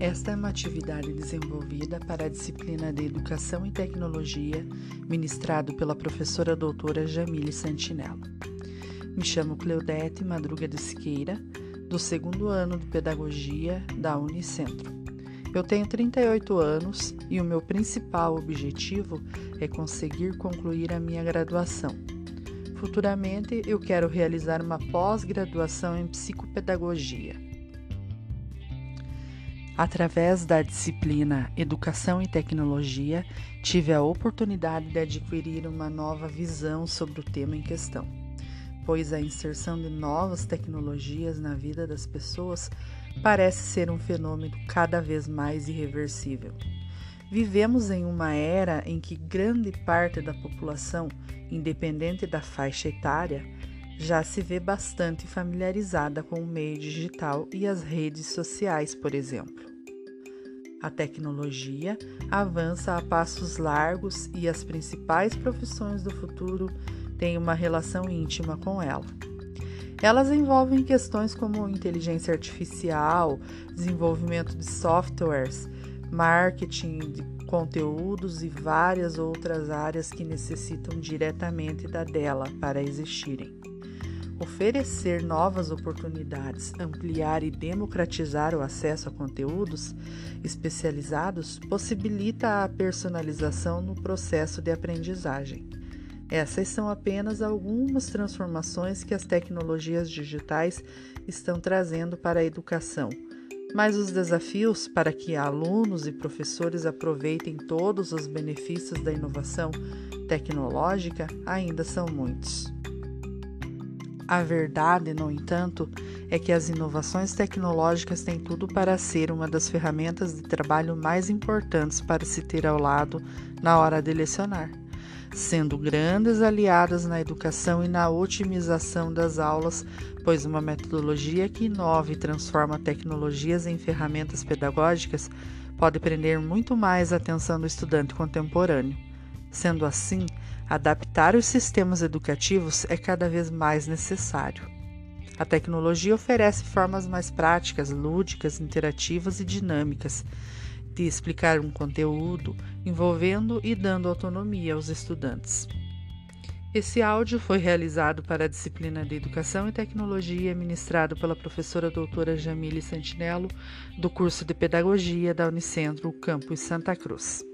Esta é uma atividade desenvolvida para a disciplina de Educação e Tecnologia, ministrado pela professora doutora Jamile Santinello. Me chamo Cleudete Madruga de Siqueira, do segundo ano de Pedagogia da Unicentro. Eu tenho 38 anos e o meu principal objetivo é conseguir concluir a minha graduação. Futuramente, eu quero realizar uma pós-graduação em psicopedagogia. Através da disciplina Educação e Tecnologia, tive a oportunidade de adquirir uma nova visão sobre o tema em questão, pois a inserção de novas tecnologias na vida das pessoas parece ser um fenômeno cada vez mais irreversível. Vivemos em uma era em que grande parte da população, independente da faixa etária, já se vê bastante familiarizada com o meio digital e as redes sociais, por exemplo. A tecnologia avança a passos largos e as principais profissões do futuro têm uma relação íntima com ela. Elas envolvem questões como inteligência artificial, desenvolvimento de softwares, marketing de conteúdos e várias outras áreas que necessitam diretamente da dela para existirem. Oferecer novas oportunidades, ampliar e democratizar o acesso a conteúdos especializados possibilita a personalização no processo de aprendizagem. Essas são apenas algumas transformações que as tecnologias digitais estão trazendo para a educação. Mas os desafios para que alunos e professores aproveitem todos os benefícios da inovação tecnológica ainda são muitos. A verdade, no entanto, é que as inovações tecnológicas têm tudo para ser uma das ferramentas de trabalho mais importantes para se ter ao lado na hora de lecionar, sendo grandes aliadas na educação e na otimização das aulas, pois uma metodologia que inova e transforma tecnologias em ferramentas pedagógicas pode prender muito mais a atenção do estudante contemporâneo. Sendo assim, Adaptar os sistemas educativos é cada vez mais necessário. A tecnologia oferece formas mais práticas, lúdicas, interativas e dinâmicas de explicar um conteúdo, envolvendo e dando autonomia aos estudantes. Esse áudio foi realizado para a disciplina de Educação e Tecnologia, ministrado pela professora doutora Jamile Santinello, do curso de Pedagogia da Unicentro, Campus Santa Cruz.